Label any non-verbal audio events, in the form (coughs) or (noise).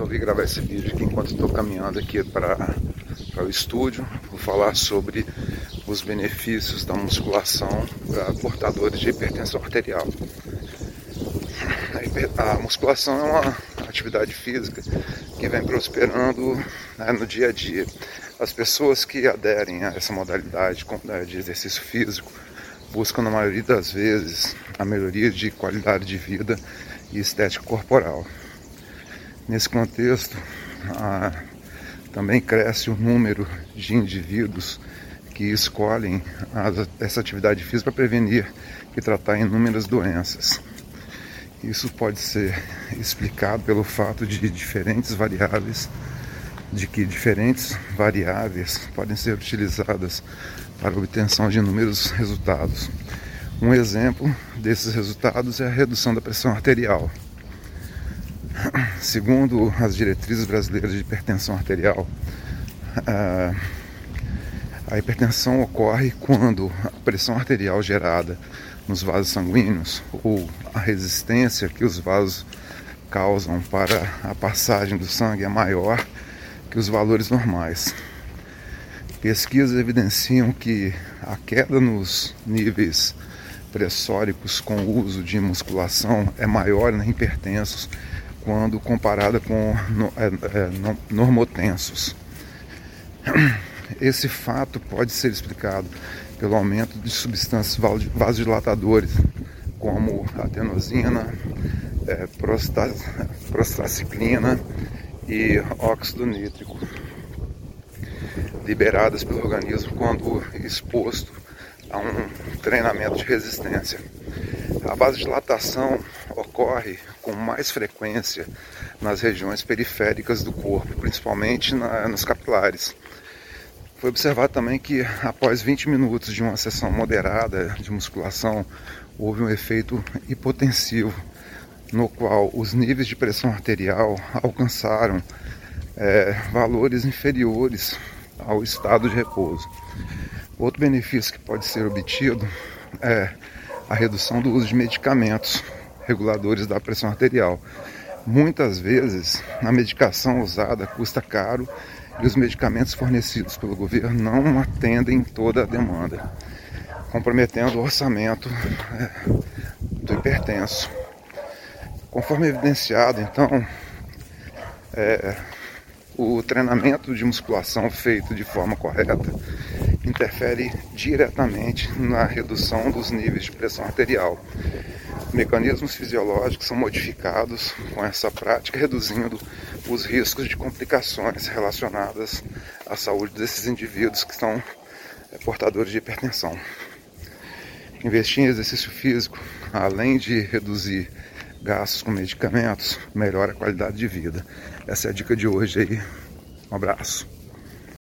resolvi gravar esse vídeo aqui enquanto estou caminhando aqui para o estúdio. Vou falar sobre os benefícios da musculação para portadores de hipertensão arterial. A musculação é uma atividade física que vem prosperando né, no dia a dia. As pessoas que aderem a essa modalidade né, de exercício físico buscam, na maioria das vezes, a melhoria de qualidade de vida e estética corporal. Nesse contexto, também cresce o número de indivíduos que escolhem essa atividade física para prevenir e tratar inúmeras doenças. Isso pode ser explicado pelo fato de diferentes variáveis, de que diferentes variáveis podem ser utilizadas para a obtenção de inúmeros resultados. Um exemplo desses resultados é a redução da pressão arterial. (coughs) Segundo as diretrizes brasileiras de hipertensão arterial, a hipertensão ocorre quando a pressão arterial gerada nos vasos sanguíneos ou a resistência que os vasos causam para a passagem do sangue é maior que os valores normais. Pesquisas evidenciam que a queda nos níveis pressóricos com o uso de musculação é maior em hipertensos quando comparada com é, é, normotensos. Esse fato pode ser explicado pelo aumento de substâncias vasodilatadoras, como atenosina, é, prostraciclina e óxido nítrico, liberadas pelo organismo quando exposto a um treinamento de resistência. A vasodilatação ocorre com mais frequência nas regiões periféricas do corpo, principalmente na, nos capilares. Foi observado também que após 20 minutos de uma sessão moderada de musculação, houve um efeito hipotensivo, no qual os níveis de pressão arterial alcançaram é, valores inferiores ao estado de repouso. Outro benefício que pode ser obtido é a redução do uso de medicamentos reguladores da pressão arterial. Muitas vezes a medicação usada custa caro e os medicamentos fornecidos pelo governo não atendem toda a demanda, comprometendo o orçamento é, do hipertenso. Conforme evidenciado, então, é, o treinamento de musculação feito de forma correta interfere diretamente na redução dos níveis de pressão arterial. Mecanismos fisiológicos são modificados com essa prática, reduzindo os riscos de complicações relacionadas à saúde desses indivíduos que são é, portadores de hipertensão. Investir em exercício físico, além de reduzir gastos com medicamentos, melhora a qualidade de vida. Essa é a dica de hoje aí. Um abraço.